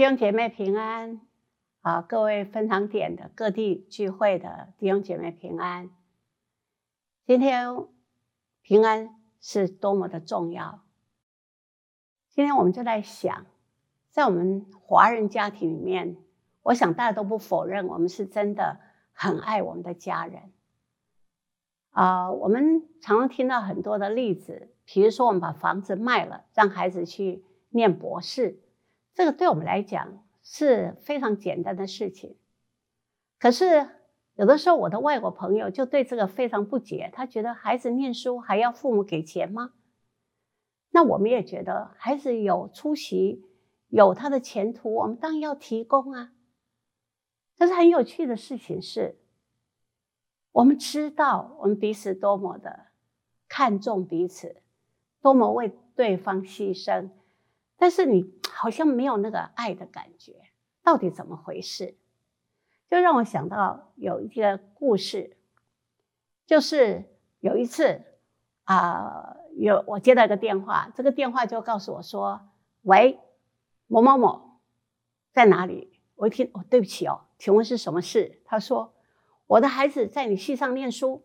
弟兄姐妹平安啊！各位分堂点的各地聚会的弟兄姐妹平安。今天平安是多么的重要。今天我们就在想，在我们华人家庭里面，我想大家都不否认，我们是真的很爱我们的家人。啊，我们常常听到很多的例子，比如说我们把房子卖了，让孩子去念博士。这个对我们来讲是非常简单的事情，可是有的时候我的外国朋友就对这个非常不解，他觉得孩子念书还要父母给钱吗？那我们也觉得孩子有出息，有他的前途，我们当然要提供啊。但是很有趣的事情是，我们知道我们彼此多么的看重彼此，多么为对方牺牲。但是你好像没有那个爱的感觉，到底怎么回事？就让我想到有一个故事，就是有一次啊，有我接到一个电话，这个电话就告诉我说：“喂，某某某在哪里？”我一听，哦，对不起哦，请问是什么事？他说：“我的孩子在你系上念书。”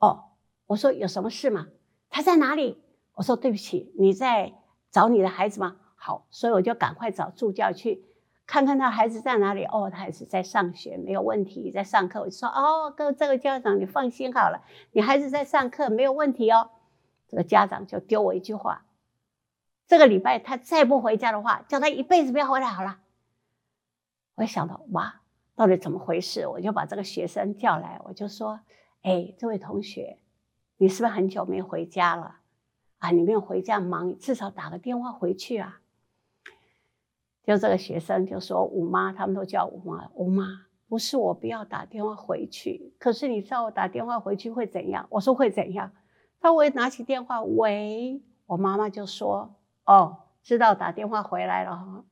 哦，我说有什么事吗？他在哪里？我说对不起，你在。找你的孩子吗？好，所以我就赶快找助教去看看他孩子在哪里。哦，他孩子在上学，没有问题，在上课。我就说，哦，各位这个家长你放心好了，你孩子在上课没有问题哦。这个家长就丢我一句话：这个礼拜他再不回家的话，叫他一辈子不要回来好了。我一想到，哇，到底怎么回事？我就把这个学生叫来，我就说，哎，这位同学，你是不是很久没回家了？啊，你没有回家忙，至少打个电话回去啊。就这个学生就说：“吴妈，他们都叫吴妈。吴妈，不是我不要打电话回去，可是你知道我打电话回去会怎样？”我说：“会怎样？”他我拿起电话，喂，我妈妈就说：“哦，知道打电话回来了。”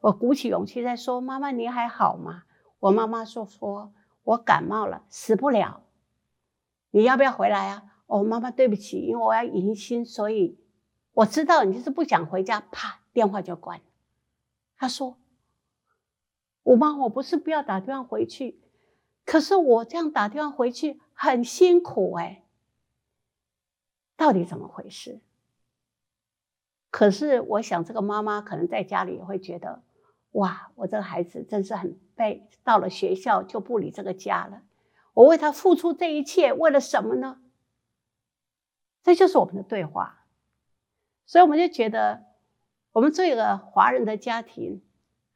我鼓起勇气在说：“妈妈，你还好吗？”我妈妈说：“说我感冒了，死不了。你要不要回来啊？”哦，妈妈，对不起，因为我要迎新，所以我知道你就是不想回家。啪，电话就关了。他说：“我妈，我不是不要打电话回去，可是我这样打电话回去很辛苦哎，到底怎么回事？”可是我想，这个妈妈可能在家里也会觉得：“哇，我这个孩子真是很背，到了学校就不理这个家了。我为他付出这一切，为了什么呢？”这就是我们的对话，所以我们就觉得，我们这个华人的家庭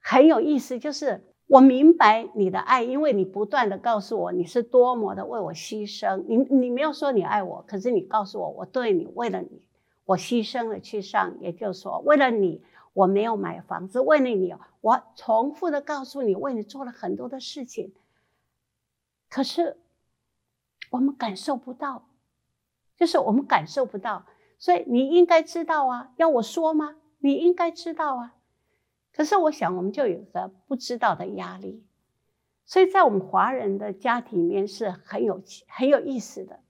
很有意思。就是我明白你的爱，因为你不断的告诉我你是多么的为我牺牲。你你没有说你爱我，可是你告诉我，我对你为了你，我牺牲了去上，也就是说，为了你，我没有买房子，为了你，我重复的告诉你，为你做了很多的事情。可是我们感受不到。就是我们感受不到，所以你应该知道啊，要我说吗？你应该知道啊。可是我想，我们就有个不知道的压力，所以在我们华人的家庭里面是很有很有意思的。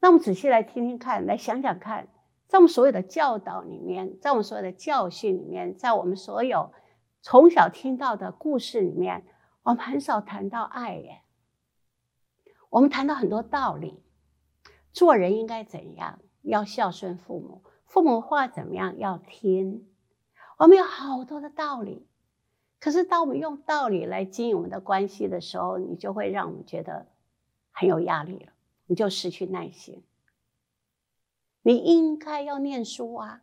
那我们仔细来听听看，来想想看，在我们所有的教导里面，在我们所有的教训里面，在我们所有从小听到的故事里面，我们很少谈到爱耶。我们谈到很多道理。做人应该怎样？要孝顺父母，父母话怎么样？要听。我们有好多的道理，可是当我们用道理来经营我们的关系的时候，你就会让我们觉得很有压力了，你就失去耐心。你应该要念书啊，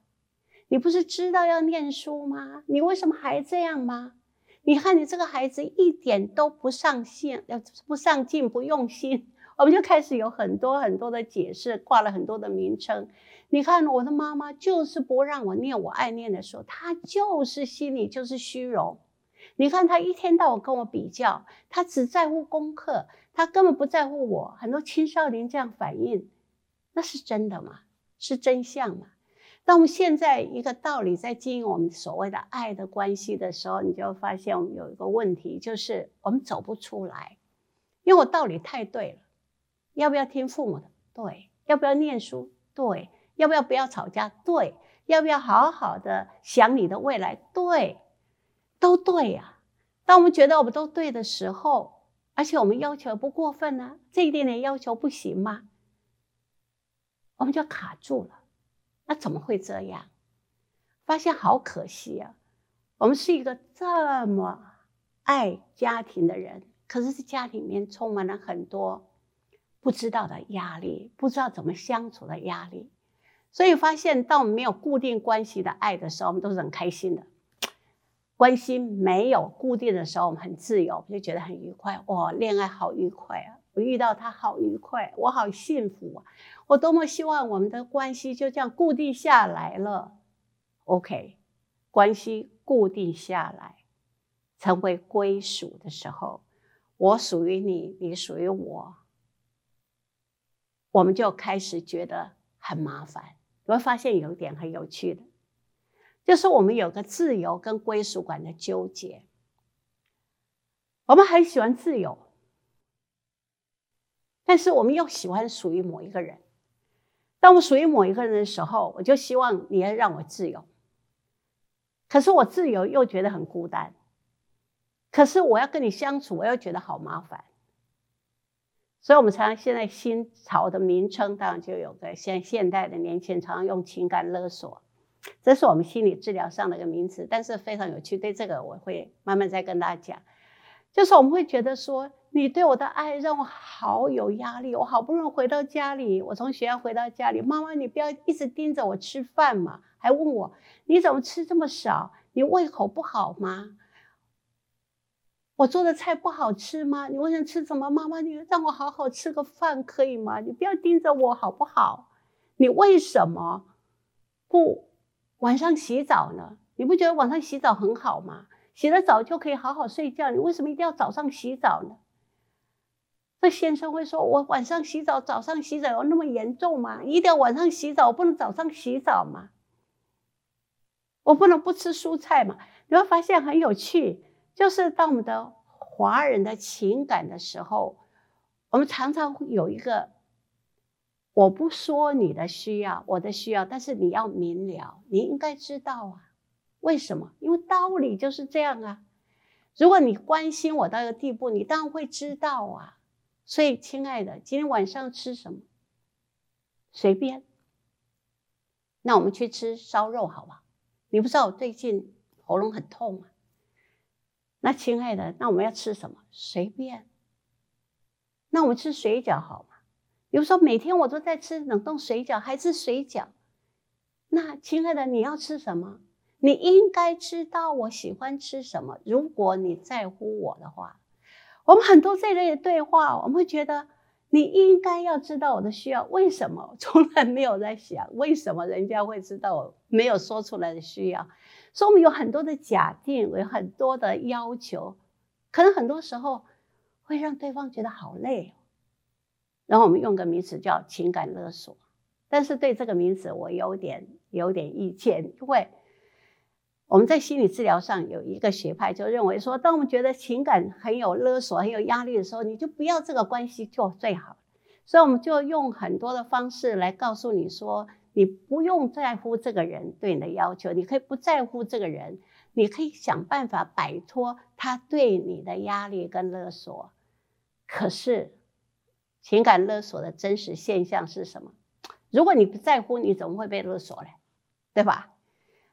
你不是知道要念书吗？你为什么还这样吗？你看你这个孩子一点都不上进，呃，不上进，不用心。我们就开始有很多很多的解释，挂了很多的名称。你看，我的妈妈就是不让我念我爱念的书，她就是心里就是虚荣。你看，她一天到晚跟我比较，她只在乎功课，她根本不在乎我。很多青少年这样反应，那是真的吗？是真相吗？当我们现在一个道理在经营我们所谓的爱的关系的时候，你就发现我们有一个问题，就是我们走不出来，因为我道理太对了。要不要听父母的？对。要不要念书？对。要不要不要吵架？对。要不要好好的想你的未来？对。都对呀、啊。当我们觉得我们都对的时候，而且我们要求不过分呢、这一点点要求不行吗？我们就卡住了。那怎么会这样？发现好可惜啊！我们是一个这么爱家庭的人，可是，家里面充满了很多不知道的压力，不知道怎么相处的压力。所以发现，当我们没有固定关系的爱的时候，我们都是很开心的。关系没有固定的时候，我们很自由，我就觉得很愉快。哇，恋爱好愉快啊！我遇到他好愉快，我好幸福啊！我多么希望我们的关系就这样固定下来了。OK，关系固定下来，成为归属的时候，我属于你，你属于我，我们就开始觉得很麻烦。你会发现有一点很有趣的。就是我们有个自由跟归属感的纠结，我们很喜欢自由，但是我们又喜欢属于某一个人。当我属于某一个人的时候，我就希望你要让我自由。可是我自由又觉得很孤单，可是我要跟你相处，我又觉得好麻烦。所以，我们常常现在新潮的名称当然就有个现现代的年轻人常常用情感勒索。这是我们心理治疗上的一个名词，但是非常有趣。对这个，我会慢慢再跟大家讲。就是我们会觉得说，你对我的爱让我好有压力。我好不容易回到家里，我从学校回到家里，妈妈，你不要一直盯着我吃饭嘛，还问我你怎么吃这么少？你胃口不好吗？我做的菜不好吃吗？你为什么吃什么？妈妈，你让我好好吃个饭可以吗？你不要盯着我好不好？你为什么不？晚上洗澡呢？你不觉得晚上洗澡很好吗？洗了澡就可以好好睡觉，你为什么一定要早上洗澡呢？这先生会说：“我晚上洗澡，早上洗澡有那么严重吗？一定要晚上洗澡，不能早上洗澡吗？我不能不吃蔬菜吗？”你会发现很有趣，就是当我们的华人的情感的时候，我们常常会有一个。我不说你的需要，我的需要，但是你要明了，你应该知道啊。为什么？因为道理就是这样啊。如果你关心我到一个地步，你当然会知道啊。所以，亲爱的，今天晚上吃什么？随便。那我们去吃烧肉，好不好？你不知道我最近喉咙很痛啊。那亲爱的，那我们要吃什么？随便。那我们吃水饺，好吗？比如说，每天我都在吃冷冻水饺，还是水饺。那亲爱的，你要吃什么？你应该知道我喜欢吃什么。如果你在乎我的话，我们很多这类的对话，我们会觉得你应该要知道我的需要。为什么？从来没有在想为什么人家会知道我没有说出来的需要。所以，我们有很多的假定，有很多的要求，可能很多时候会让对方觉得好累。然后我们用个名词叫情感勒索，但是对这个名词我有点有点意见，因为我们在心理治疗上有一个学派就认为说，当我们觉得情感很有勒索、很有压力的时候，你就不要这个关系就最好。所以我们就用很多的方式来告诉你说，你不用在乎这个人对你的要求，你可以不在乎这个人，你可以想办法摆脱他对你的压力跟勒索。可是。情感勒索的真实现象是什么？如果你不在乎，你怎么会被勒索嘞？对吧？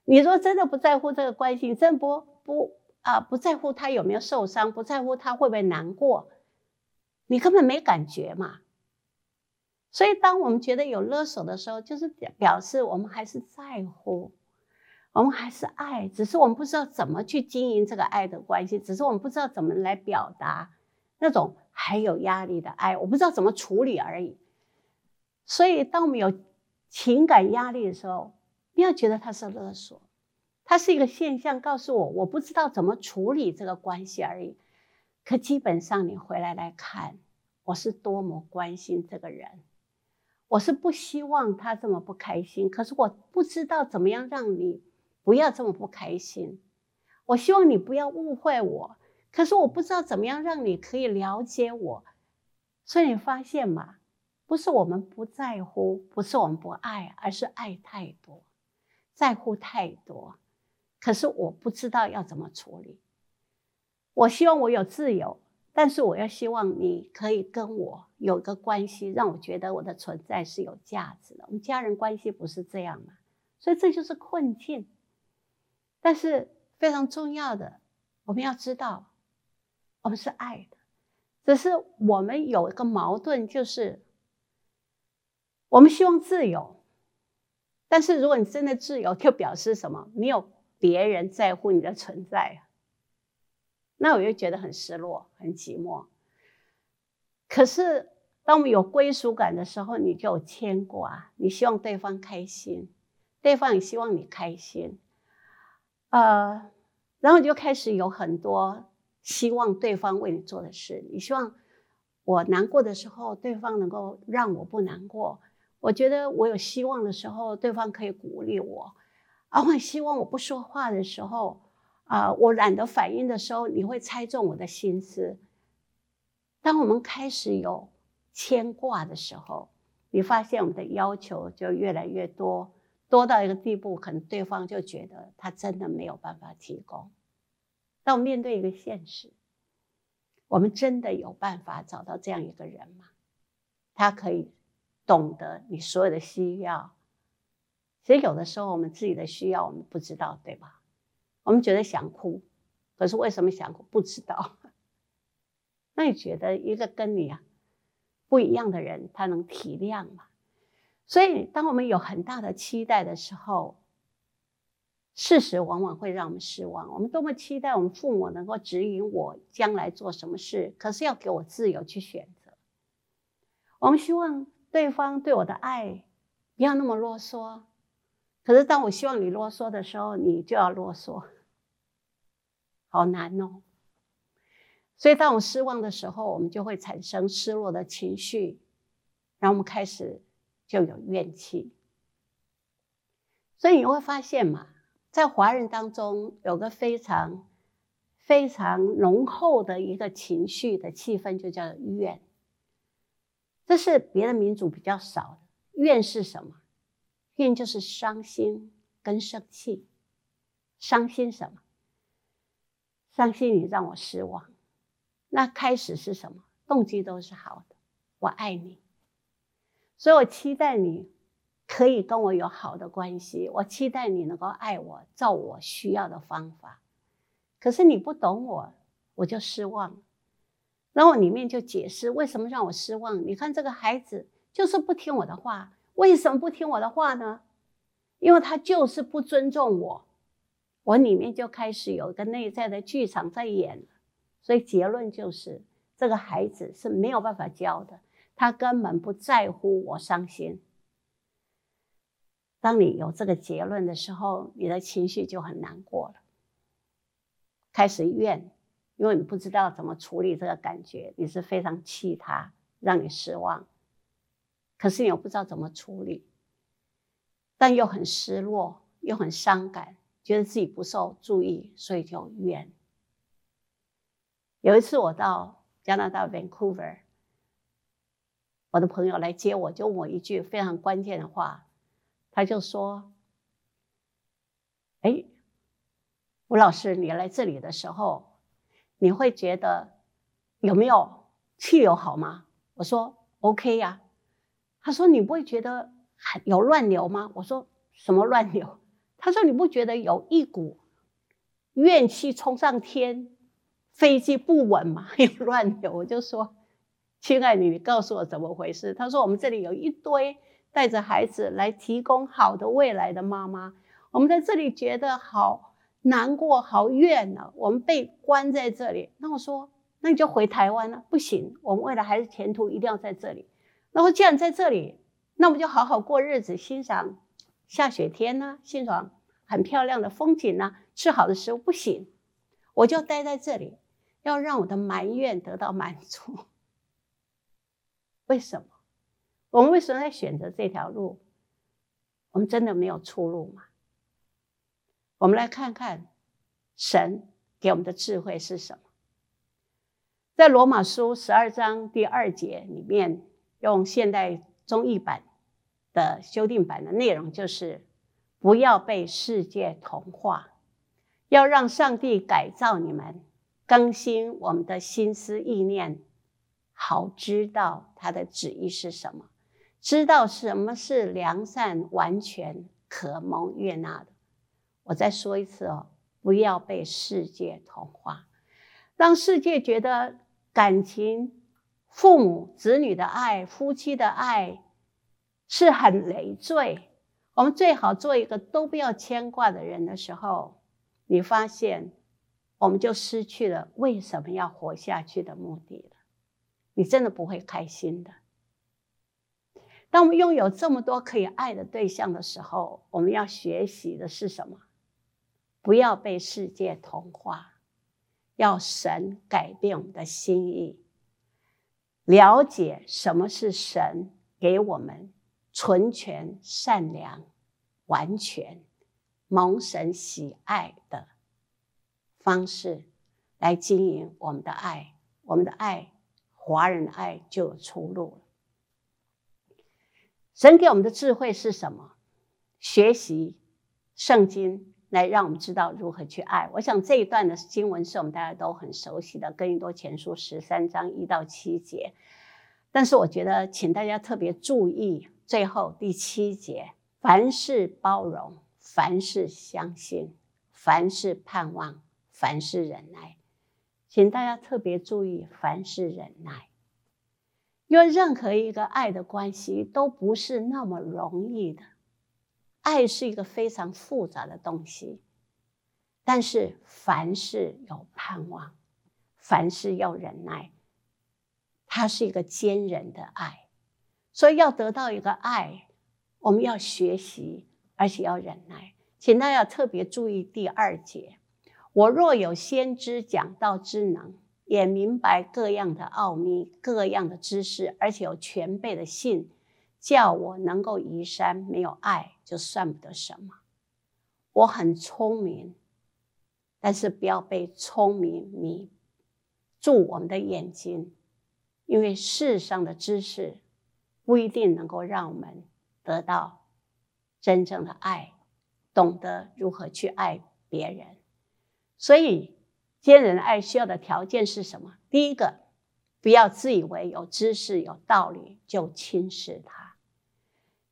你说真的不在乎这个关系，真不不啊，不在乎他有没有受伤，不在乎他会不会难过，你根本没感觉嘛。所以，当我们觉得有勒索的时候，就是表表示我们还是在乎，我们还是爱，只是我们不知道怎么去经营这个爱的关系，只是我们不知道怎么来表达那种。还有压力的爱，我不知道怎么处理而已。所以，当我们有情感压力的时候，不要觉得它是勒索，它是一个现象，告诉我我不知道怎么处理这个关系而已。可基本上，你回来来看，我是多么关心这个人，我是不希望他这么不开心。可是我不知道怎么样让你不要这么不开心。我希望你不要误会我。可是我不知道怎么样让你可以了解我，所以你发现吗？不是我们不在乎，不是我们不爱，而是爱太多，在乎太多，可是我不知道要怎么处理。我希望我有自由，但是我要希望你可以跟我有一个关系，让我觉得我的存在是有价值的。我们家人关系不是这样嘛？所以这就是困境。但是非常重要的，我们要知道，我们是爱的，只是我们有一个矛盾，就是我们希望自由，但是如果你真的自由，就表示什么？没有别人在乎你的存在啊，那我就觉得很失落、很寂寞。可是当我们有归属感的时候，你就有牵挂，你希望对方开心，对方也希望你开心。呃，然后你就开始有很多希望对方为你做的事。你希望我难过的时候，对方能够让我不难过；我觉得我有希望的时候，对方可以鼓励我。啊，我希望我不说话的时候，啊，我懒得反应的时候，你会猜中我的心思。当我们开始有牵挂的时候，你发现我们的要求就越来越多。多到一个地步，可能对方就觉得他真的没有办法提供。当我面对一个现实，我们真的有办法找到这样一个人吗？他可以懂得你所有的需要。其实有的时候我们自己的需要我们不知道，对吧？我们觉得想哭，可是为什么想哭？不知道。那你觉得一个跟你啊不一样的人，他能体谅吗？所以，当我们有很大的期待的时候，事实往往会让我们失望。我们多么期待我们父母能够指引我将来做什么事，可是要给我自由去选择。我们希望对方对我的爱不要那么啰嗦，可是当我希望你啰嗦的时候，你就要啰嗦，好难哦。所以，当我失望的时候，我们就会产生失落的情绪，然后我们开始。就有怨气，所以你会发现嘛，在华人当中有个非常非常浓厚的一个情绪的气氛，就叫怨。这是别的民族比较少的。怨是什么？怨就是伤心跟生气。伤心什么？伤心你让我失望。那开始是什么？动机都是好的，我爱你。所以我期待你可以跟我有好的关系，我期待你能够爱我，照我需要的方法。可是你不懂我，我就失望。然后里面就解释为什么让我失望。你看这个孩子就是不听我的话，为什么不听我的话呢？因为他就是不尊重我。我里面就开始有一个内在的剧场在演。所以结论就是这个孩子是没有办法教的。他根本不在乎我伤心。当你有这个结论的时候，你的情绪就很难过了，开始怨，因为你不知道怎么处理这个感觉，你是非常气他，让你失望，可是你又不知道怎么处理，但又很失落，又很伤感，觉得自己不受注意，所以就怨。有一次我到加拿大 Vancouver。我的朋友来接我，就问我一句非常关键的话，他就说：“哎，吴老师，你来这里的时候，你会觉得有没有气流好吗？”我说：“OK 呀。”他说：“你不会觉得有乱流吗？”我说：“什么乱流？”他说：“你不觉得有一股怨气冲上天，飞机不稳吗？有乱流？”我就说。亲爱的，你告诉我怎么回事？他说：“我们这里有一堆带着孩子来提供好的未来的妈妈，我们在这里觉得好难过、好怨呢、啊。我们被关在这里。”那我说：“那你就回台湾了。”不行，我们未来孩子前途一定要在这里。然后既然在这里，那我们就好好过日子，欣赏下雪天呢、欣赏很漂亮的风景呢、吃好的食物。不行，我就待在这里，要让我的埋怨得到满足。为什么？我们为什么在选择这条路？我们真的没有出路吗？我们来看看神给我们的智慧是什么。在罗马书十二章第二节里面，用现代中译版的修订版的内容就是：不要被世界同化，要让上帝改造你们，更新我们的心思意念，好知道他的旨意是什么，知道什么是良善、完全、可蒙悦纳的。我再说一次哦，不要被世界同化，让世界觉得感情、父母子女的爱、夫妻的爱是很累赘。我们最好做一个都不要牵挂的人的时候，你发现我们就失去了为什么要活下去的目的了。你真的不会开心的。当我们拥有这么多可以爱的对象的时候，我们要学习的是什么？不要被世界同化，要神改变我们的心意，了解什么是神给我们纯全、善良、完全、蒙神喜爱的方式来经营我们的爱，我们的爱，华人的爱就有出路了。神给我们的智慧是什么？学习圣经。来让我们知道如何去爱。我想这一段的经文是我们大家都很熟悉的，《哥林多前书》十三章一到七节。但是我觉得，请大家特别注意最后第七节：凡事包容，凡事相信，凡事盼望，凡事忍耐。请大家特别注意，凡事忍耐，因为任何一个爱的关系都不是那么容易的。爱是一个非常复杂的东西，但是凡事有盼望，凡事要忍耐，它是一个坚忍的爱。所以要得到一个爱，我们要学习，而且要忍耐。请大家要特别注意第二节：我若有先知讲道之能，也明白各样的奥秘、各样的知识，而且有全备的信。叫我能够移山，没有爱就算不得什么。我很聪明，但是不要被聪明迷住我们的眼睛，因为世上的知识不一定能够让我们得到真正的爱，懂得如何去爱别人。所以，坚忍的爱需要的条件是什么？第一个，不要自以为有知识、有道理就轻视他。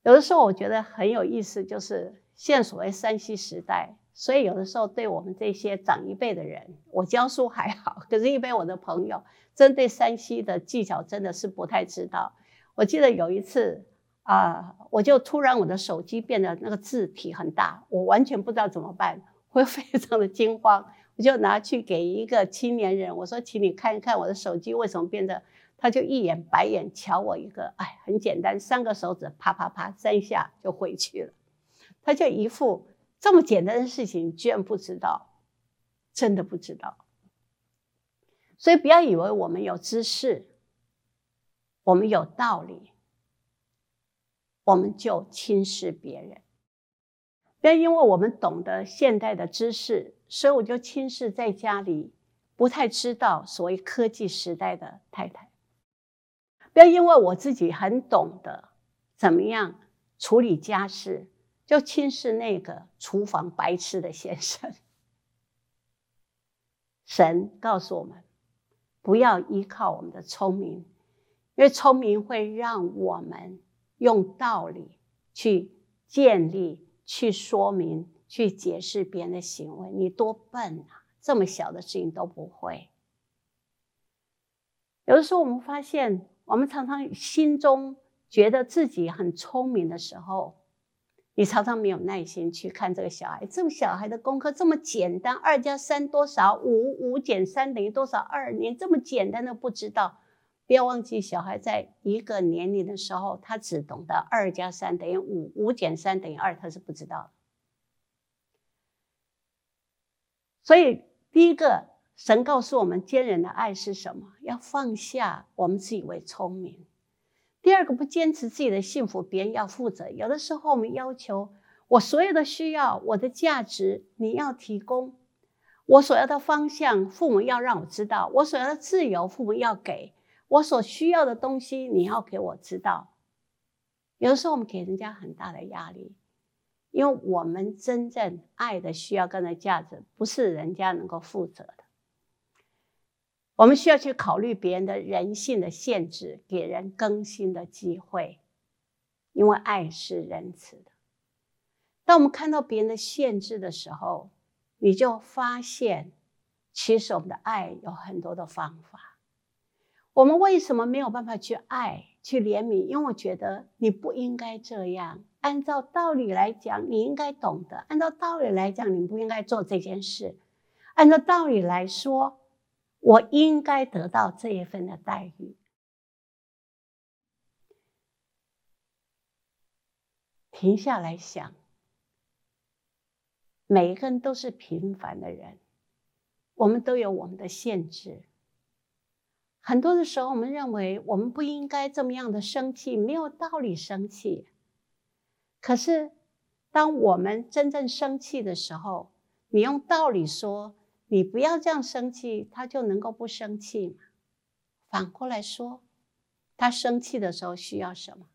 有的时候我觉得很有意思，就是现所谓山西时代，所以有的时候对我们这些长一辈的人，我教书还好，可是一般我的朋友针对山西的技巧真的是不太知道。我记得有一次啊、我就突然我的手机变得那个字体很大，我完全不知道怎么办，会 非常的惊慌，我就拿去给一个青年人，我说，请你看一看我的手机为什么变得。他就一眼白眼瞧我一个，哎，很简单，三个手指啪啪啪三下就回去了。他就一副这么简单的事情居然不知道，真的不知道。所以不要以为我们有知识，我们有道理，我们就轻视别人。不要因为我们懂得现代的知识，所以我就轻视在家里不太知道所谓科技时代的太太。不要因为我自己很懂得怎么样处理家事，就轻视那个厨房白痴的先生。神告诉我们，不要依靠我们的聪明，因为聪明会让我们用道理去建立、去说明、去解释别人的行为。你多笨啊！这么小的事情都不会。有的时候我们发现。我们常常心中觉得自己很聪明的时候，你常常没有耐心去看这个小孩。这个小孩的功课这么简单，二加三多少？五，五减三等于多少？二，你这么简单的不知道。不要忘记，小孩在一个年龄的时候，他只懂得二加三等于五，五减三等于二，他是不知道的。所以第一个。神告诉我们，坚忍的爱是什么？要放下我们自以为聪明。第二个，不坚持自己的幸福，别人要负责。有的时候，我们要求我所有的需要，我的价值，你要提供；我所要的方向，父母要让我知道；我所要的自由，父母要给；我所需要的东西，你要给我知道。有的时候，我们给人家很大的压力，因为我们真正爱的需要跟的价值，不是人家能够负责的。我们需要去考虑别人的人性的限制，给人更新的机会，因为爱是仁慈的。当我们看到别人的限制的时候，你就发现，其实我们的爱有很多的方法。我们为什么没有办法去爱、去怜悯？因为我觉得你不应该这样。按照道理来讲，你应该懂得；按照道理来讲，你不应该做这件事。按照道理来说。我应该得到这一份的待遇。停下来想，每一个人都是平凡的人，我们都有我们的限制。很多的时候，我们认为我们不应该这么样的生气，没有道理生气。可是，当我们真正生气的时候，你用道理说。你不要这样生气，他就能够不生气吗？反过来说，他生气的时候需要什么？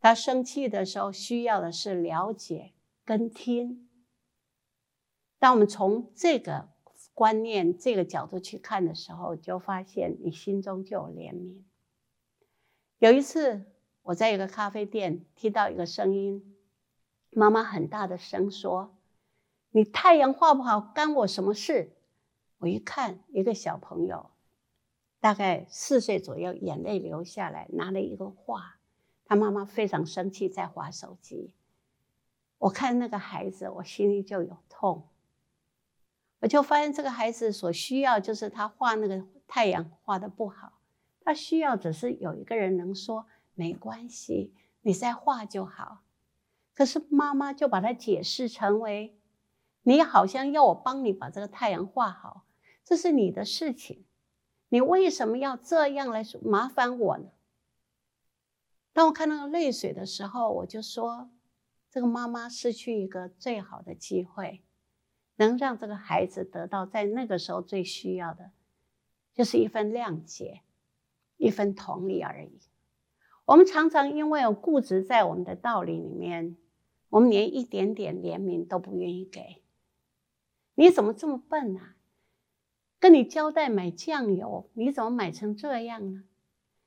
他生气的时候需要的是了解跟听。当我们从这个观念、这个角度去看的时候，就发现你心中就有怜悯。有一次，我在一个咖啡店听到一个声音，妈妈很大的声说。你太阳画不好，干我什么事？我一看，一个小朋友，大概四岁左右，眼泪流下来，拿了一个画，他妈妈非常生气，在划手机。我看那个孩子，我心里就有痛。我就发现这个孩子所需要，就是他画那个太阳画的不好，他需要只是有一个人能说没关系，你再画就好。可是妈妈就把它解释成为。你好像要我帮你把这个太阳画好，这是你的事情，你为什么要这样来麻烦我呢？当我看到泪水的时候，我就说，这个妈妈失去一个最好的机会，能让这个孩子得到在那个时候最需要的，就是一份谅解，一份同理而已。我们常常因为有固执在我们的道理里面，我们连一点点怜悯都不愿意给。你怎么这么笨啊？跟你交代买酱油，你怎么买成这样呢？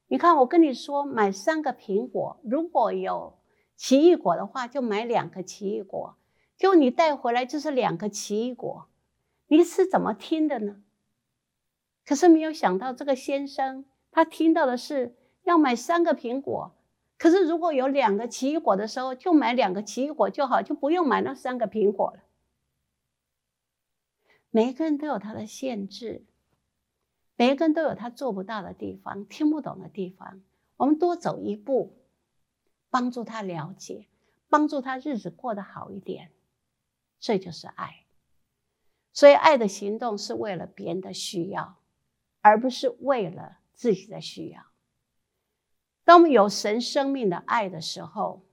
你看我跟你说买三个苹果，如果有奇异果的话，就买两个奇异果。就你带回来就是两个奇异果，你是怎么听的呢？可是没有想到这个先生，他听到的是要买三个苹果，可是如果有两个奇异果的时候，就买两个奇异果就好，就不用买那三个苹果了。每一个人都有他的限制，每一个人都有他做不到的地方、听不懂的地方。我们多走一步，帮助他了解，帮助他日子过得好一点，这就是爱。所以，爱的行动是为了别人的需要，而不是为了自己的需要。当我们有神生命的爱的时候，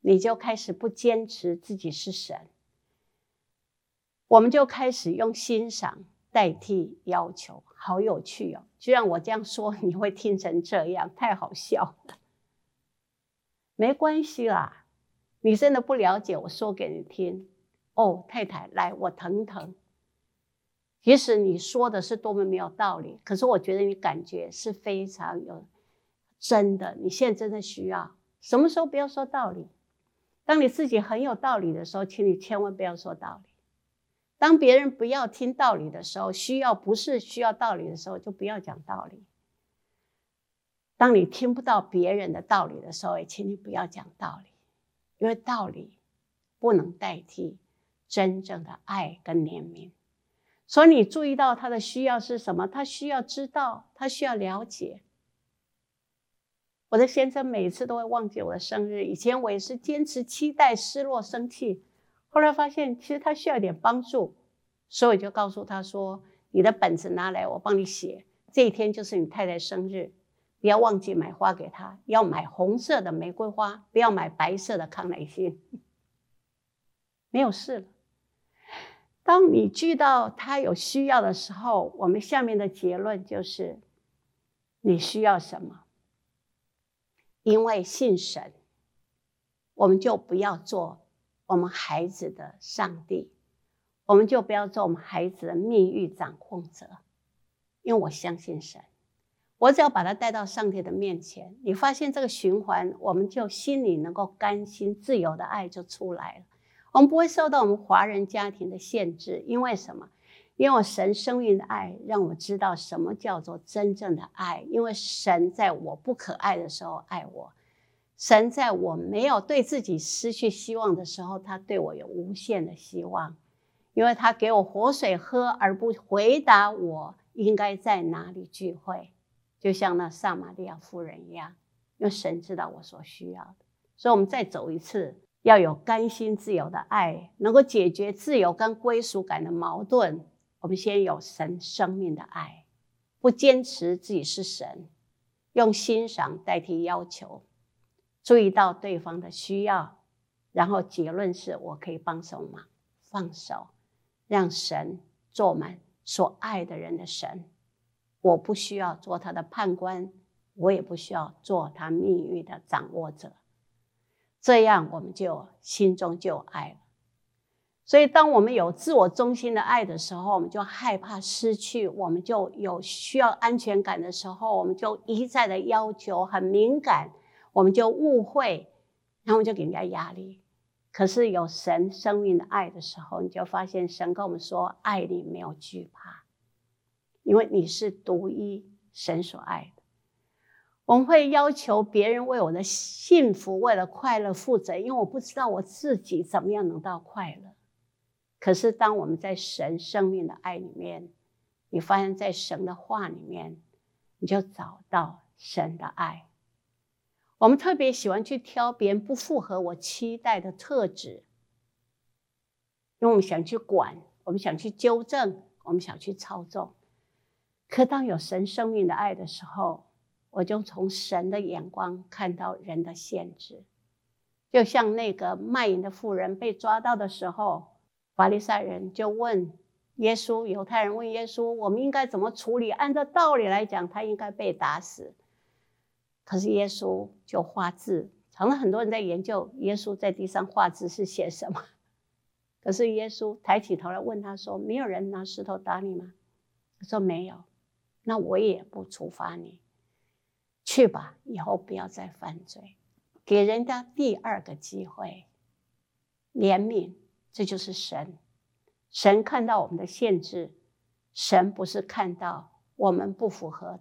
你就开始不坚持自己是神。我们就开始用欣赏代替要求，好有趣哦！就让我这样说，你会听成这样，太好笑了。没关系啦，你真的不了解，我说给你听。哦，太太，来，我疼疼。即使你说的是多么没有道理，可是我觉得你感觉是非常有真的。你现在真的需要，什么时候不要说道理？当你自己很有道理的时候，请你千万不要说道理。当别人不要听道理的时候，需要不是需要道理的时候，就不要讲道理。当你听不到别人的道理的时候，也请你不要讲道理，因为道理不能代替真正的爱跟怜悯。所以你注意到他的需要是什么？他需要知道，他需要了解。我的先生每次都会忘记我的生日，以前我也是坚持期待、失落、生气。后来发现，其实他需要一点帮助，所以就告诉他说：“你的本子拿来，我帮你写。这一天就是你太太生日，不要忘记买花给她，要买红色的玫瑰花，不要买白色的康乃馨。”没有事了。当你知道他有需要的时候，我们下面的结论就是：你需要什么？因为信神，我们就不要做。我们孩子的上帝，我们就不要做我们孩子的命运掌控者，因为我相信神。我只要把他带到上帝的面前，你发现这个循环，我们就心里能够甘心、自由的爱就出来了。我们不会受到我们华人家庭的限制，因为什么？因为神生命的爱让我知道什么叫做真正的爱。因为神在我不可爱的时候爱我，神在我没有对自己失去希望的时候，他对我有无限的希望。因为他给我活水喝，而不回答我应该在哪里聚会。就像那撒玛利亚妇人一样，因为神知道我所需要的，所以我们再走一次，要有甘心自由的爱，能够解决自由跟归属感的矛盾。我们先有神生命的爱，不坚持自己是神，用欣赏代替要求，注意到对方的需要，然后结论是我可以帮什么？放手，让神做我们所爱的人的神。我不需要做他的判官，我也不需要做他命运的掌握者，这样我们就心中就有爱了。所以，当我们有自我中心的爱的时候，我们就害怕失去；我们就有需要安全感的时候，我们就一再的要求，很敏感，我们就误会，然后我们就给人家压力。可是有神生命的爱的时候，你就发现神跟我们说：爱你没有惧怕。因为你是独一神所爱的，我们会要求别人为我的幸福、为了快乐负责，因为我不知道我自己怎么样能到快乐。可是当我们在神生命的爱里面，你发现在神的话里面，你就找到神的爱。我们特别喜欢去挑别人不符合我期待的特质，因为我们想去管，我们想去纠正，我们想去操纵。可当有神生命的爱的时候，我就从神的眼光看到人的限制。就像那个卖淫的妇人被抓到的时候，法利赛人就问耶稣，犹太人问耶稣：“我们应该怎么处理？”按照道理来讲，他应该被打死。可是耶稣就画字，常常很多人在研究耶稣在地上画字是写什么。可是耶稣抬起头来问他说：“没有人拿石头打你吗？”他说：“没有。”那我也不处罚你，去吧，以后不要再犯罪，给人家第二个机会，怜悯，这就是神。神看到我们的限制，神不是看到我们不符合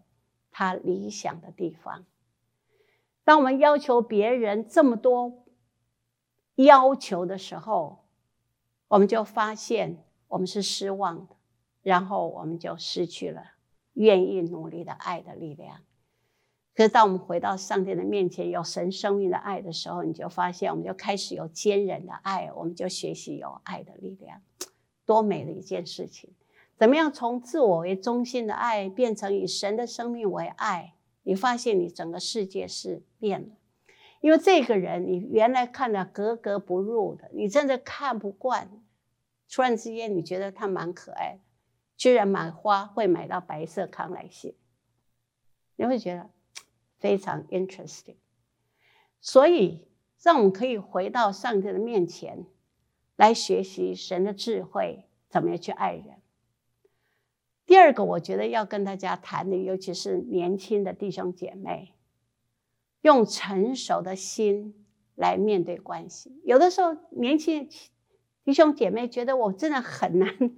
他理想的地方。当我们要求别人这么多要求的时候，我们就发现我们是失望的，然后我们就失去了。愿意努力的爱的力量。可是，当我们回到上帝的面前，有神生命的爱的时候，你就发现，我们就开始有坚忍的爱，我们就学习有爱的力量。多美的一件事情！怎么样从自我为中心的爱变成以神的生命为爱？你发现你整个世界是变了。因为这个人，你原来看的格格不入的，你真的看不惯，突然之间你觉得他蛮可爱的。居然买花会买到白色康乃馨，你会觉得非常 interesting。所以，让我们可以回到上帝的面前来学习神的智慧，怎么样去爱人。第二个，我觉得要跟大家谈的，尤其是年轻的弟兄姐妹，用成熟的心来面对关系。有的时候，年轻弟兄姐妹觉得我真的很难。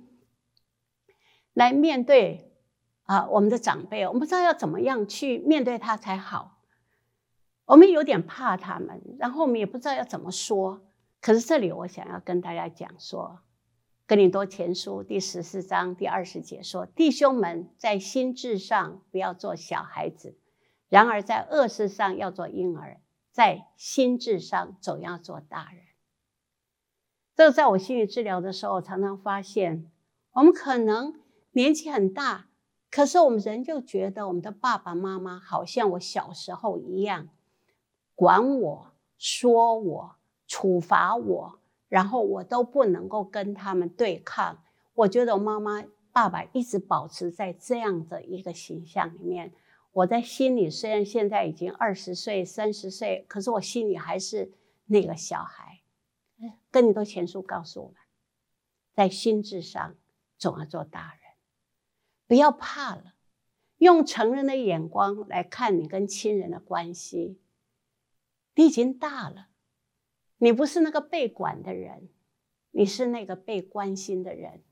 来面对啊，我们的长辈，我们不知道要怎么样去面对他才好。我们有点怕他们，然后我们也不知道要怎么说。可是这里我想要跟大家讲说，《哥林多前书》第十四章第二十节说：“弟兄们，在心智上不要做小孩子，然而在恶事上要做婴儿，在心智上总要做大人。”这个在我心理治疗的时候，常常发现我们可能。年纪很大，可是我们人就觉得我们的爸爸妈妈好像我小时候一样，管我、说我、处罚我，然后我都不能够跟他们对抗。我觉得我妈妈、爸爸一直保持在这样的一个形象里面。我在心里虽然现在已经二十岁、三十岁，可是我心里还是那个小孩。哥林多前书告诉我们，在心智上总要做大人，不要怕了，用成人的眼光来看你跟亲人的关系。你已经大了，你不是那个被管的人，你是那个被关心的人。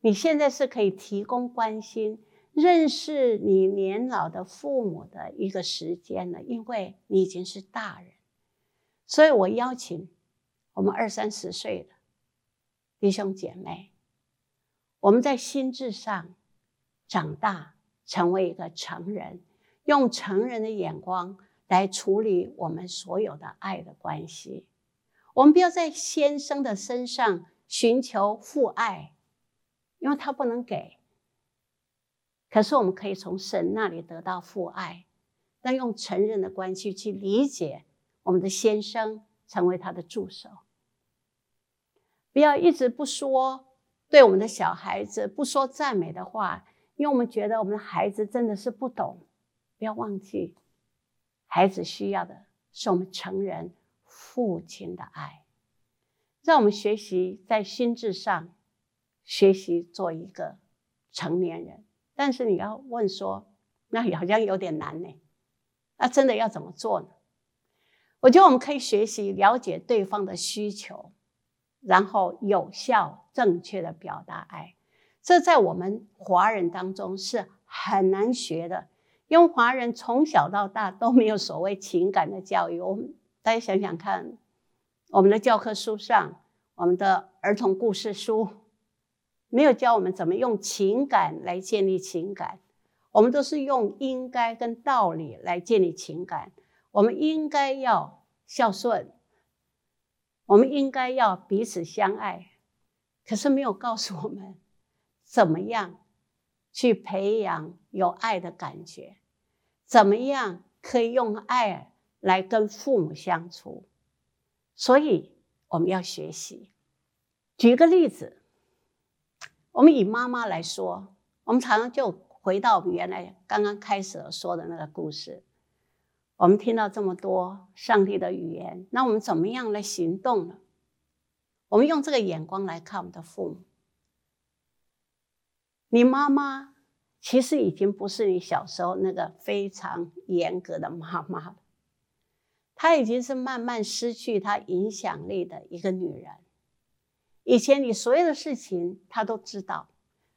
你现在是可以提供关心。认识你年老的父母的一个时间了，因为你已经是大人，所以我邀请我们二三十岁的弟兄姐妹，我们在心智上长大，成为一个成人，用成人的眼光来处理我们所有的爱的关系。我们不要在先生的身上寻求父爱，因为他不能给。可是我们可以从神那里得到父爱，但用成人的关系去理解我们的先生，成为他的助手。不要一直不说对我们的小孩子不说赞美的话，因为我们觉得我们的孩子真的是不懂。不要忘记，孩子需要的是我们成人父亲的爱。让我们学习在心智上学习做一个成年人。但是你要问说，那好像有点难呢。那真的要怎么做呢？我觉得我们可以学习了解对方的需求，然后有效正确的表达爱。这在我们华人当中是很难学的，因为华人从小到大都没有所谓情感的教育。我们大家想想看，我们的教科书上，我们的儿童故事书。没有教我们怎么用情感来建立情感，我们都是用应该跟道理来建立情感。我们应该要孝顺，我们应该要彼此相爱，可是没有告诉我们怎么样去培养有爱的感觉，怎么样可以用爱来跟父母相处。所以我们要学习。举个例子。我们以妈妈来说，我们常常就回到我们原来刚刚开始说的那个故事。我们听到这么多上帝的语言，那我们怎么样来行动呢？我们用这个眼光来看我们的父母。你妈妈其实已经不是你小时候那个非常严格的妈妈了，她已经是慢慢失去她影响力的一个女人。以前你所有的事情她都知道，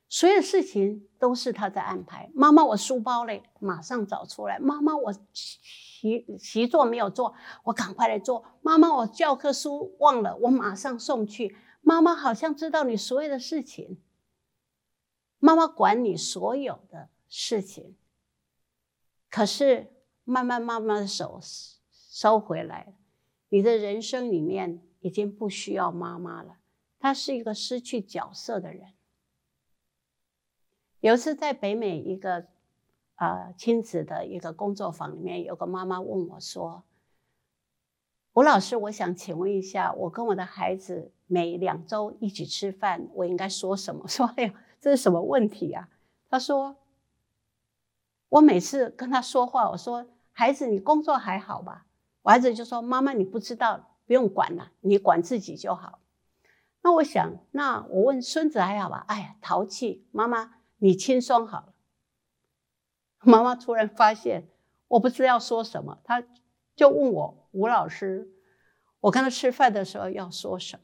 所有的事情都是她在安排。妈妈，我书包嘞，马上找出来。妈妈，我习习作没有做，我赶快来做。妈妈，我教科书忘了，我马上送去。妈妈好像知道你所有的事情，妈妈管你所有的事情。可是慢慢慢慢的手收回来，你的人生里面已经不需要妈妈了。她是一个失去角色的人。有一次在北美一个呃亲子的一个工作坊里面，有个妈妈问我说：“吴老师，我想请问一下，我跟我的孩子每两周一起吃饭，我应该说什么？” 说：“哎呀，这是什么问题啊？”他说：“我每次跟他说话，我说孩子，你工作还好吧？”我孩子就说：“妈妈，你不知道，不用管了，你管自己就好。”那我想，那我问孙子还好吧？哎呀，淘气！妈妈，你轻松好了。妈妈突然发现，我不知道说什么，她就问我吴老师，我跟他吃饭的时候要说什么？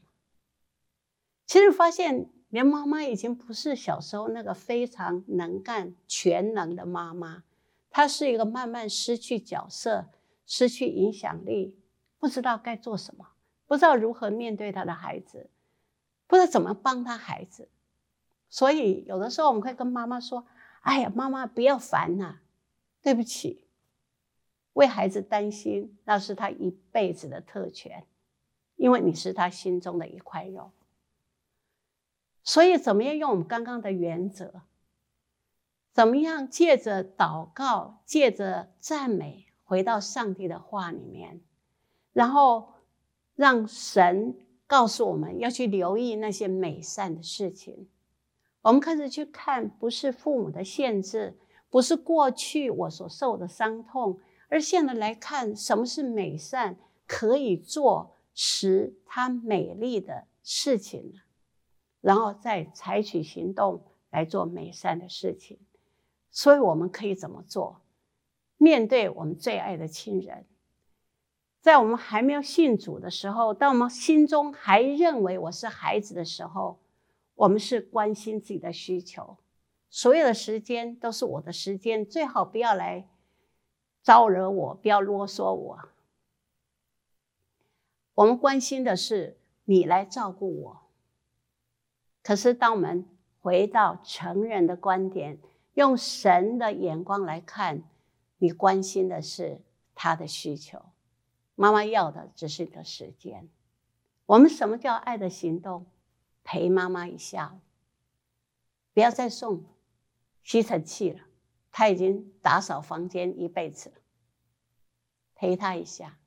其实发现，连妈妈已经不是小时候那个非常能干、全能的妈妈，她是一个慢慢失去角色、失去影响力，不知道该做什么，不知道如何面对她的孩子。不知道怎么帮他孩子，所以有的时候我们会跟妈妈说：“哎呀，妈妈不要烦呐，对不起。”为孩子担心，那是他一辈子的特权，因为你是他心中的一块肉。所以，怎么样用我们刚刚的原则？怎么样借着祷告，借着赞美，回到上帝的话里面，然后让神。告诉我们要去留意那些美善的事情。我们开始去看，不是父母的限制，不是过去我所受的伤痛，而现在来看什么是美善，可以做，使它美丽的事情呢，然后再采取行动来做美善的事情。所以我们可以怎么做？面对我们最爱的亲人，在我们还没有信主的时候，当我们心中还认为我是孩子的时候，我们是关心自己的需求。所有的时间都是我的时间，最好不要来招惹我，不要啰嗦我。我们关心的是你来照顾我。可是当我们回到成人的观点，用神的眼光来看，你关心的是他的需求。妈妈要的只是你的时间。我们什么叫爱的行动？陪妈妈一下，不要再送吸尘器了，他已经打扫房间一辈子了。陪他一下。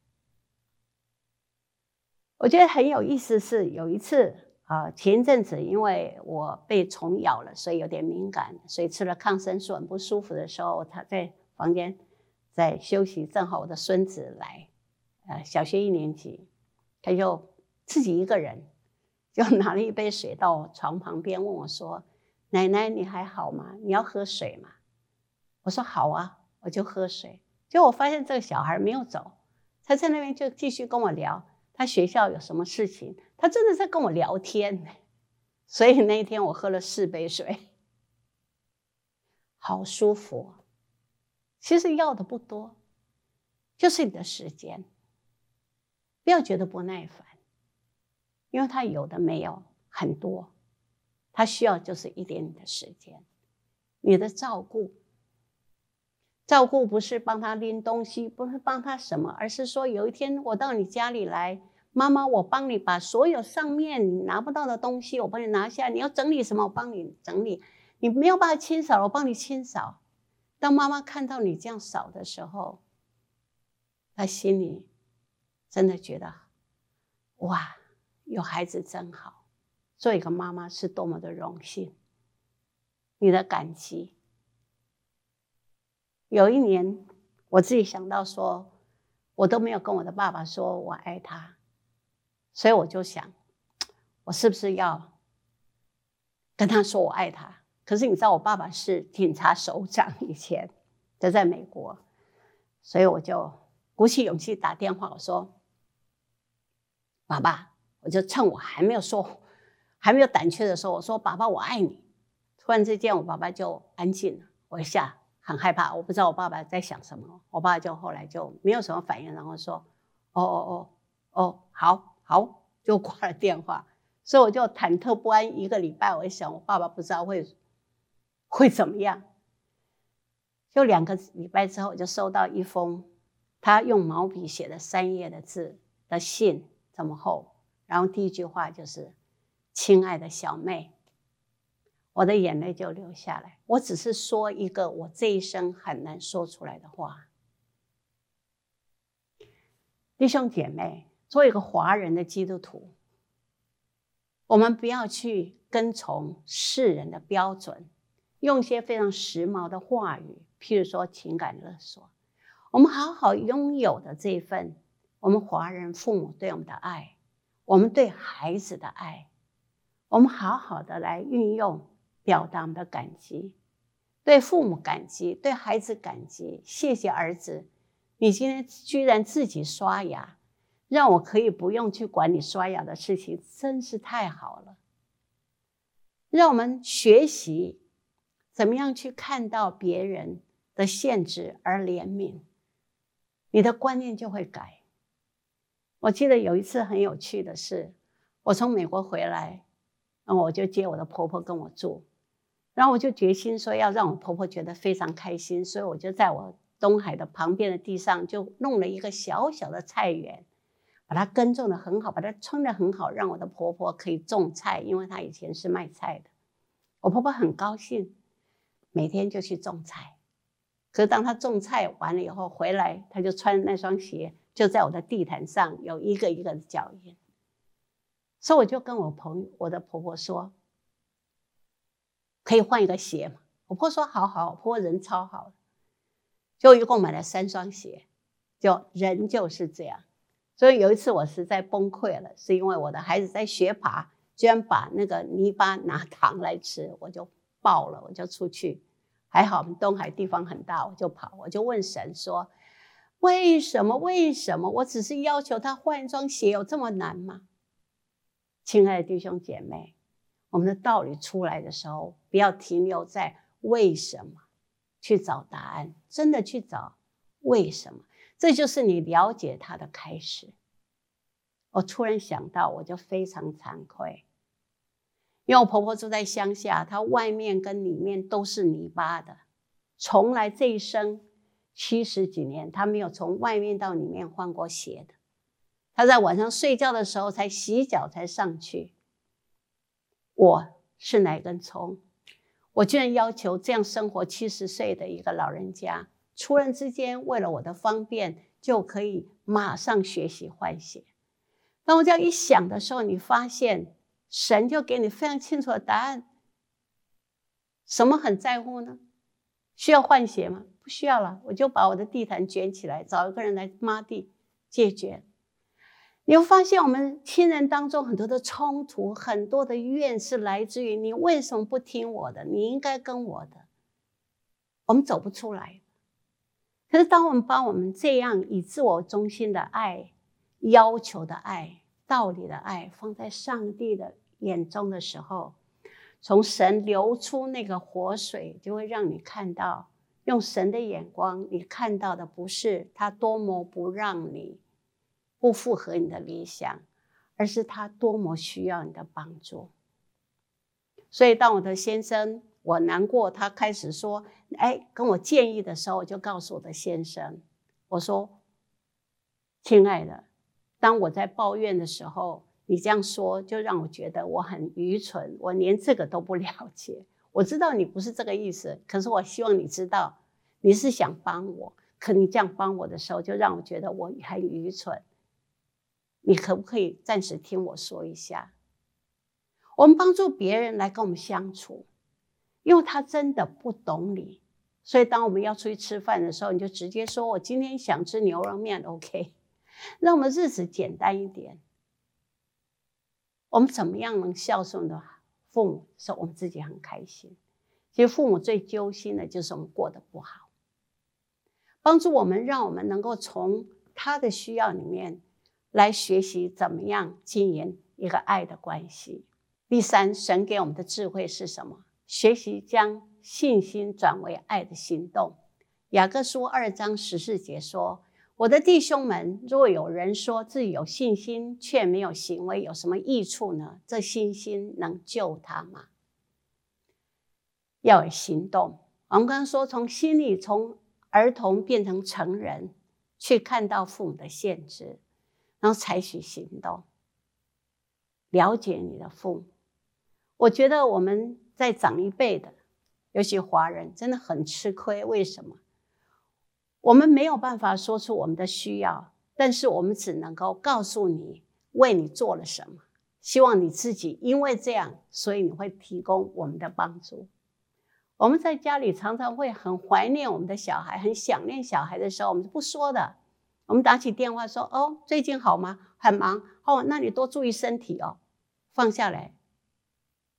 我觉得很有意思是有一次啊，前一阵子因为我被虫咬了，所以有点敏感，所以吃了抗生素很不舒服的时候，他在房间在休息，正好我的孙子来，呃，小学一年级，他就自己一个人就拿了一杯水到我床旁边问我说。奶奶，你还好吗？你要喝水吗？我说好啊，我就喝水。结果我发现这个小孩没有走，他在那边就继续跟我聊他学校有什么事情。他真的在跟我聊天，所以那一天我喝了四杯水，好舒服。其实要的不多，就是你的时间，不要觉得不耐烦，因为他有的没有很多。他需要就是一点点的时间，你的照顾，照顾不是帮他拎东西，不是帮他什么，而是说有一天我到你家里来，妈妈，我帮你把所有上面你拿不到的东西，我帮你拿下。你要整理什么，我帮你整理。你没有办法清扫，我帮你清扫。当妈妈看到你这样扫的时候，她心里真的觉得，哇，有孩子真好。做一个妈妈是多么的荣幸，你的感激。有一年，我自己想到说，我都没有跟我的爸爸说我爱他，所以我就想，我是不是要跟他说我爱他？可是你知道，我爸爸是警察首长，以前就在美国，所以我就鼓起勇气打电话，我说：“爸爸，我就趁我还没有说。”还没有胆怯的时候，我说：“爸爸，我爱你。”突然之间，我爸爸就安静了。我一下很害怕，我不知道我爸爸在想什么。我爸爸就后来就没有什么反应，然后说：“哦哦哦哦，好好。”就挂了电话。所以我就忐忑不安一个礼拜。我一想，我爸爸不知道会会怎么样。就两个礼拜之后，我就收到一封他用毛笔写的三页的字的信，这么厚。然后第一句话就是。亲爱的小妹，我的眼泪就流下来。我只是说一个我这一生很难说出来的话。弟兄姐妹，做一个华人的基督徒，我们不要去跟从世人的标准，用一些非常时髦的话语，譬如说情感勒索。我们好好拥有的这一份，我们华人父母对我们的爱，我们对孩子的爱。我们好好的来运用，表达我们的感激，对父母感激，对孩子感激。谢谢儿子，你今天居然自己刷牙，让我可以不用去管你刷牙的事情，真是太好了。让我们学习怎么样去看到别人的限制而怜悯，你的观念就会改。我记得有一次很有趣的是，我从美国回来。然后我就接我的婆婆跟我住，然后我就决心说要让我婆婆觉得非常开心，所以我就在我东海的旁边的地上就弄了一个小小的菜园，把它耕种得很好，把它撑得很好，让我的婆婆可以种菜，因为她以前是卖菜的。我婆婆很高兴，每天就去种菜。可是当她种菜完了以后回来，她就穿那双鞋，就在我的地毯上有一个一个的脚印。所以我就跟我朋友、我的婆婆说，可以换一个鞋吗？我婆婆说好好，我婆婆人超好，就一共买了三双鞋，就人就是这样。所以有一次我实在崩溃了，是因为我的孩子在学爬，居然把那个泥巴拿糖来吃，我就爆了，我就出去。还好我们东海地方很大，我就跑，我就问神说：为什么？为什么？我只是要求他换一双鞋，有这么难吗？亲爱的弟兄姐妹，我们的道理出来的时候，不要停留在为什么，去找答案，真的去找为什么，这就是你了解他的开始。我突然想到，我就非常惭愧。因为我婆婆住在乡下，她外面跟里面都是泥巴的，从来这一生七十几年，她没有从外面到里面换过鞋的。她在晚上睡觉的时候才洗脚才上去。我是哪根葱？我居然要求这样生活七十岁的一个老人家，突然之间为了我的方便，就可以马上学习换鞋。当我这样一想的时候，你发现。神就给你非常清楚的答案。什么很在乎呢？需要换鞋吗？不需要了，我就把我的地毯卷起来，找一个人来抹地，解决。你会发现，我们亲人当中很多的冲突，很多的怨是来自于你为什么不听我的？你应该跟我的。我们走不出来。可是，当我们把我们这样以自我中心的爱、要求的爱、道理的爱放在上帝的眼中的时候，从神流出那个活水，就会让你看到，用神的眼光，你看到的不是他多么不让你不符合你的理想，而是他多么需要你的帮助。所以，当我的先生我难过，他开始说：“哎，跟我建议的时候，我就告诉我的先生，我说，亲爱的。”当我在抱怨的时候，你这样说就让我觉得我很愚蠢，我连这个都不了解。我知道你不是这个意思，可是我希望你知道，你是想帮我。可你这样帮我的时候，就让我觉得我很愚蠢。你可不可以暂时听我说一下？我们帮助别人来跟我们相处，因为他真的不懂你，所以当我们要出去吃饭的时候，你就直接说：“我今天想吃牛肉面，OK。”让 我们日子简单一点。我们怎么样能孝顺的父母，使我们自己很开心？其实父母最揪心的就是我们过得不好。帮助我们，让我们能够从他的需要里面来学习怎么样经营一个爱的关系。第三，神给我们的智慧是什么？学习将信心转为爱的行动。雅各书二章十四节说。我的弟兄们，若有人说自己有信心，却没有行为，有什么益处呢？这信心能救他吗？要有行动。我们刚刚说，从心里从儿童变成成人，去看到父母的限制，然后采取行动，了解你的父母。我觉得我们再长一辈的，尤其华人，真的很吃亏。为什么？我们没有办法说出我们的需要，但是我们只能够告诉你为你做了什么。希望你自己因为这样，所以你会提供我们的帮助。我们在家里常常会很怀念我们的小孩，很想念小孩的时候，我们是不说的。我们打起电话说：“哦，最近好吗？很忙哦，那你多注意身体哦。”放下来，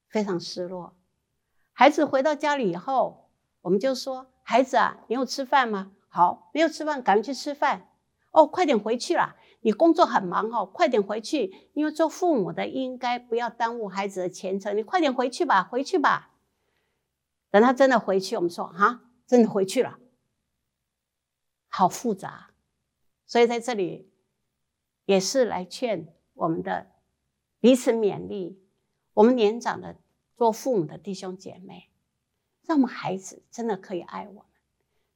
非常失落。孩子回到家里以后，我们就说：“孩子啊，你有吃饭吗？”好，没有吃饭，赶快去吃饭。哦，快点回去啦！你工作很忙哦，快点回去。因为做父母的应该不要耽误孩子的前程。你快点回去吧，回去吧。等他真的回去，我们说啊，真的回去了。好复杂，所以在这里也是来劝我们的彼此勉励，我们年长的做父母的弟兄姐妹，让我们孩子真的可以爱我们。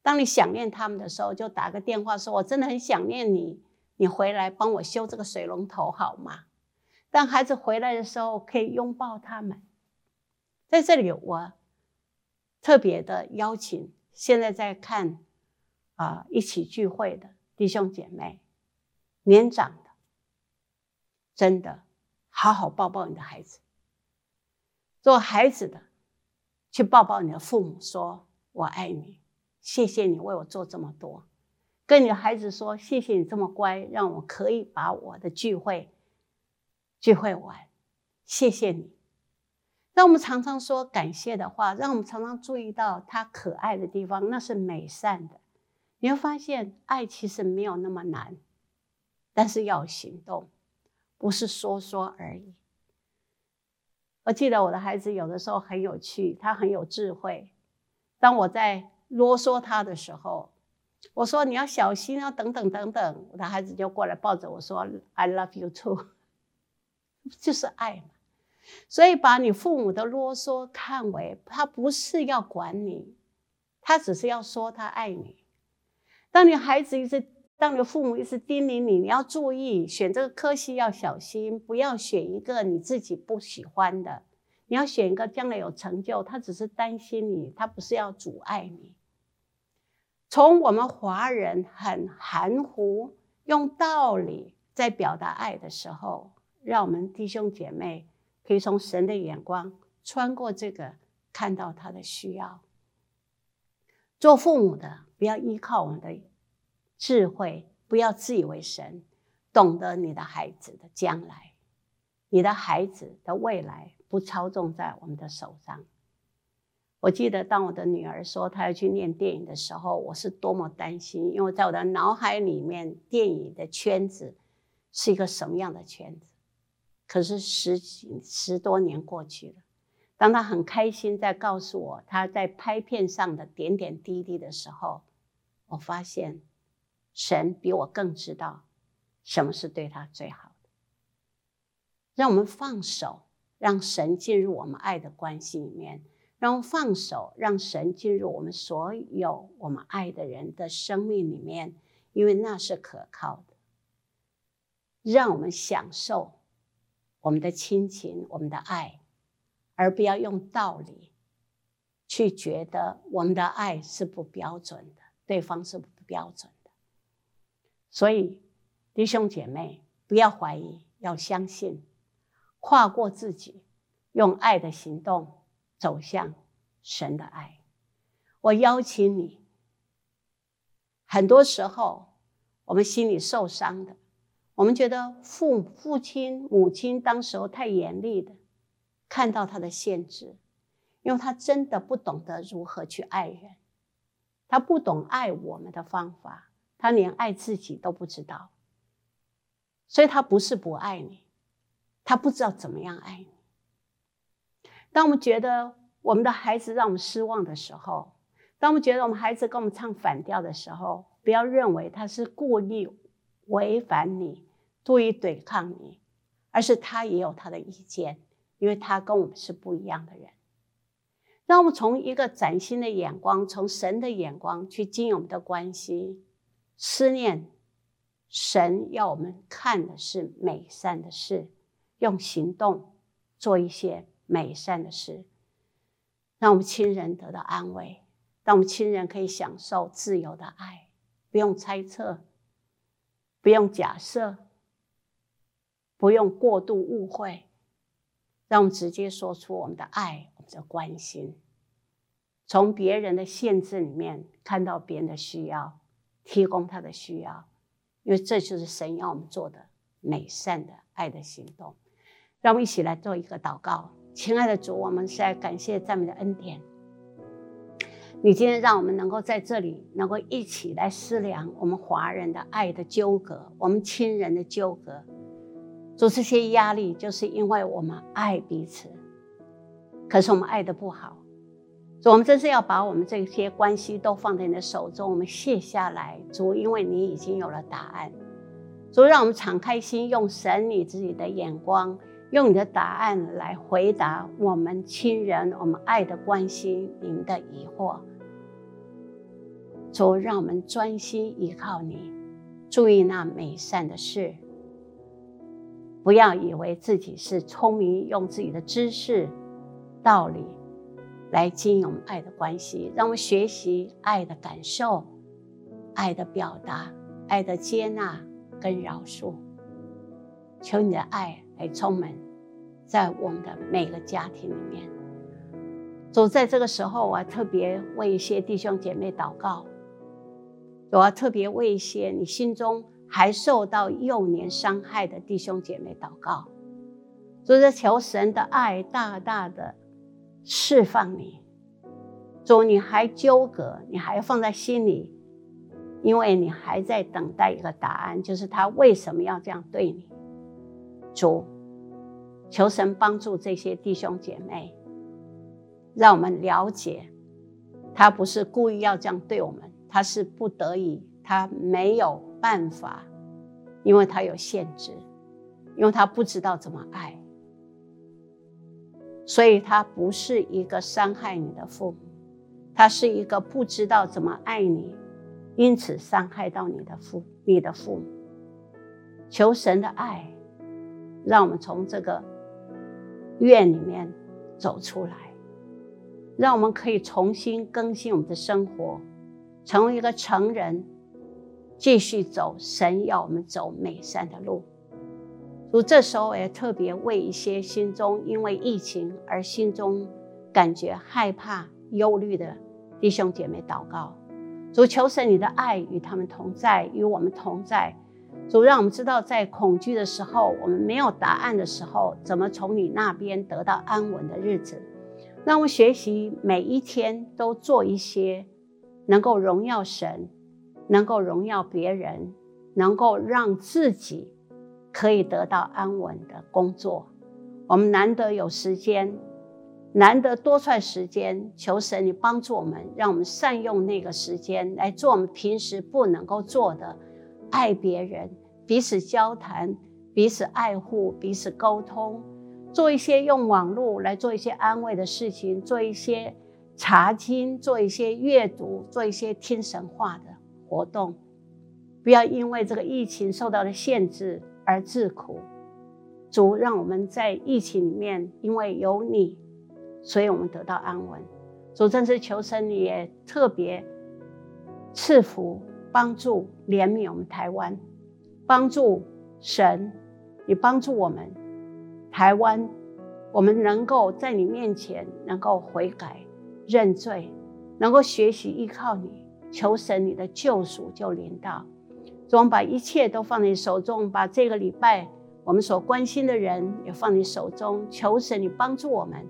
当你想念他们的时候，就打个电话说：“我真的很想念你，你回来帮我修这个水龙头好吗？”当孩子回来的时候，可以拥抱他们。在这里，我特别的邀请现在在看啊、一起聚会的弟兄姐妹，年长的，真的好好抱抱你的孩子。做孩子的，去抱抱你的父母，说我爱你。谢谢你为我做这么多，跟你的孩子说：“谢谢你这么乖，让我可以把我的聚会聚会完。谢谢你。”让我们常常说感谢的话，让我们常常注意到他可爱的地方，那是美善的。你会发现，爱其实没有那么难，但是要行动，不是说说而已。我记得我的孩子有的时候很有趣，他很有智慧。当我在啰嗦他的时候，我说你要小心啊，等等等等，我的孩子就过来抱着我说：“I love you too。”就是爱嘛。所以把你父母的啰嗦看为他不是要管你，他只是要说他爱你。当你孩子一直，当你的父母一直叮咛你，你要注意选这个科系要小心，不要选一个你自己不喜欢的。你要选一个将来有成就，他只是担心你，他不是要阻碍你。从我们华人很含糊，用道理在表达爱的时候，让我们弟兄姐妹可以从神的眼光穿过这个，看到他的需要。做父母的不要依靠我们的智慧，不要自以为神，懂得你的孩子的将来，你的孩子的未来不操纵在我们的手上。我记得，当我的女儿说她要去念电影的时候，我是多么担心，因为在我的脑海里面，电影的圈子是一个什么样的圈子？可是十几十多年过去了，当她很开心在告诉我她在拍片上的点点滴滴的时候，我发现神比我更知道什么是对他最好的。让我们放手，让神进入我们爱的关系里面。让放手，让神进入我们所有我们爱的人的生命里面，因为那是可靠的。让我们享受我们的亲情、我们的爱，而不要用道理去觉得我们的爱是不标准的，对方是不标准。所以，弟兄姐妹，不要怀疑，要相信，跨过自己，用爱的行动。走向神的爱，我邀请你。很多时候，我们心里受伤的，我们觉得父父亲、母亲当时候太严厉的，看到他的限制，因为他真的不懂得如何去爱人，他不懂爱我们的方法，他连爱自己都不知道，所以他不是不爱你，他不知道怎么样爱你。当我们觉得我们的孩子让我们失望的时候，当我们觉得我们孩子跟我们唱反调的时候，不要认为他是故意违反你、故意对抗你，而是他也有他的意见，因为他跟我们是不一样的人。让我们从一个崭新的眼光，从神的眼光去经营我们的关系，思念神要我们看的是美善的事，用行动做一些。美善的事，让我们亲人得到安慰，让我们亲人可以享受自由的爱，不用猜测，不用假设，不用过度误会，让我们直接说出我们的爱，我们的关心，从别人的限制里面看到别人的需要，提供他的需要，因为这就是神要我们做的美善的爱的行动。让我们一起来做一个祷告。亲爱的主，我们是来感谢赞美的恩典。你今天让我们能够在这里，能够一起来思量我们华人的爱的纠葛，我们亲人的纠葛。主，这些压力就是因为我们爱彼此，可是我们爱的不好。主，我们真是要把我们这些关系都放在你的手中，我们卸下来。主，因为你已经有了答案。主，让我们敞开心，用神你自己的眼光。用你的答案来回答我们亲人、我们爱的关系里面的疑惑。主，让我们专心依靠你，注意那美善的事，不要以为自己是聪明，用自己的知识、道理来经营我们爱的关系。让我们学习爱的感受、爱的表达、爱的接纳跟饶恕。求你的爱。来充满在我们的每个家庭里面。主，在这个时候，我特别为一些弟兄姐妹祷告。我要特别为一些你心中还受到幼年伤害的弟兄姐妹祷告，就是求神的爱大大的释放你。主，你还纠葛，你还放在心里，因为你还在等待一个答案，就是他为什么要这样对你。主，求神帮助这些弟兄姐妹，让我们了解，他不是故意要这样对我们。他是不得已，他没有办法，因为他有限制，因为他不知道怎么爱，所以他不是一个伤害你的父母，他是一个不知道怎么爱你，因此伤害到你的父你的父母。求神的爱，让我们从这个怨里面走出来，让我们可以重新更新我们的生活。成为一个成人，继续走神要我们走美善的路。主这时候，也特别为一些心中因为疫情而心中感觉害怕、忧虑的弟兄姐妹祷告。主求神，你的爱与他们同在，与我们同在。主让我们知道，在恐惧的时候，我们没有答案的时候，怎么从你那边得到安稳的日子。让我们学习每一天都做一些。能够荣耀神，能够荣耀别人，能够让自己可以得到安稳的工作。我们难得有时间，难得多出来时间，求神你帮助我们，让我们善用那个时间来做我们平时不能够做的，爱别人，彼此交谈，彼此爱护，彼此沟通，做一些用网络来做一些安慰的事情，做一些。查经，做一些阅读，做一些听神话的活动，不要因为这个疫情受到了限制而自苦。主让我们在疫情里面，因为有你，所以我们得到安稳。主真是求神，你也特别赐福、帮助、怜悯我们台湾，帮助神，你帮助我们台湾，我们能够在你面前能够悔改。认罪，能够学习依靠你，求神你的救赎就临到。主，我们把一切都放在你手中，把这个礼拜我们所关心的人也放在你手中。求神你帮助我们，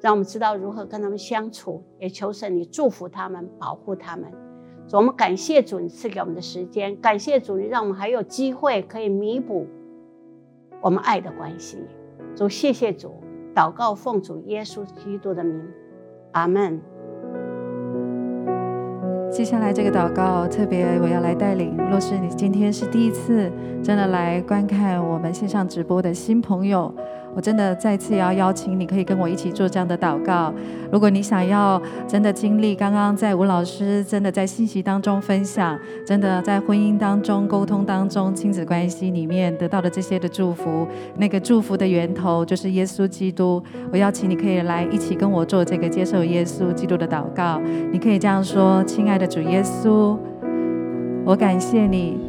让我们知道如何跟他们相处。也求神你祝福他们，保护他们。主，我们感谢主你赐给我们的时间，感谢主你让我们还有机会可以弥补我们爱的关系。主，谢谢主，祷告奉主耶稣基督的名。阿门。接下来这个祷告，特别我要来带领。若是你今天是第一次真的来观看我们线上直播的新朋友。我真的再次要邀请你，可以跟我一起做这样的祷告。如果你想要真的经历刚刚在吴老师真的在信息当中分享，真的在婚姻当中沟通当中亲子关系里面得到的这些的祝福，那个祝福的源头就是耶稣基督。我邀请你可以来一起跟我做这个接受耶稣基督的祷告。你可以这样说：亲爱的主耶稣，我感谢你。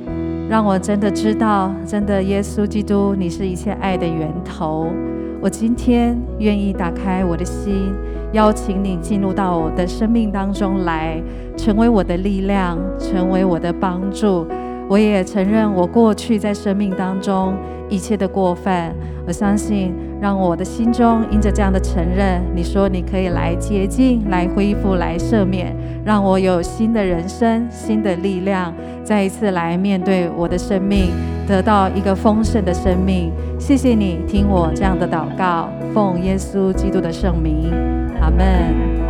让我真的知道，真的耶稣基督，你是一切爱的源头。我今天愿意打开我的心，邀请你进入到我的生命当中来，成为我的力量，成为我的帮助。我也承认我过去在生命当中一切的过犯。我相信，让我的心中因着这样的承认，你说你可以来洁净、来恢复、来赦免，让我有新的人生、新的力量，再一次来面对我的生命，得到一个丰盛的生命。谢谢你听我这样的祷告，奉耶稣基督的圣名，阿门。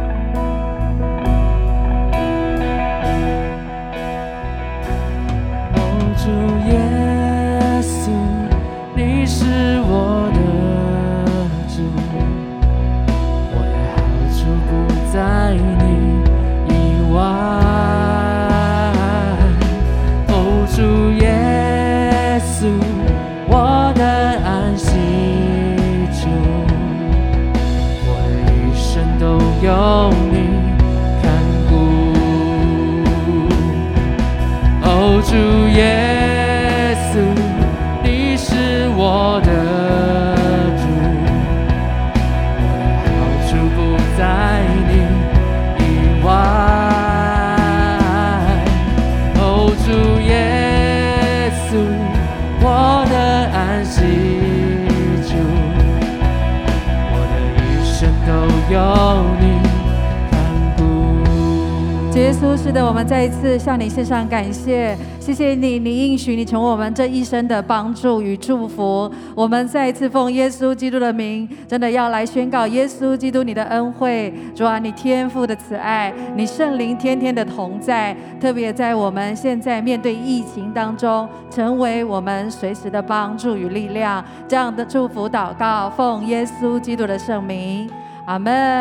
是的，我们再一次向你献上感谢，谢谢你，你应许你成为我们这一生的帮助与祝福。我们再一次奉耶稣基督的名，真的要来宣告耶稣基督你的恩惠，主啊，你天父的慈爱，你圣灵天天的同在，特别在我们现在面对疫情当中，成为我们随时的帮助与力量。这样的祝福祷告，奉耶稣基督的圣名，阿门。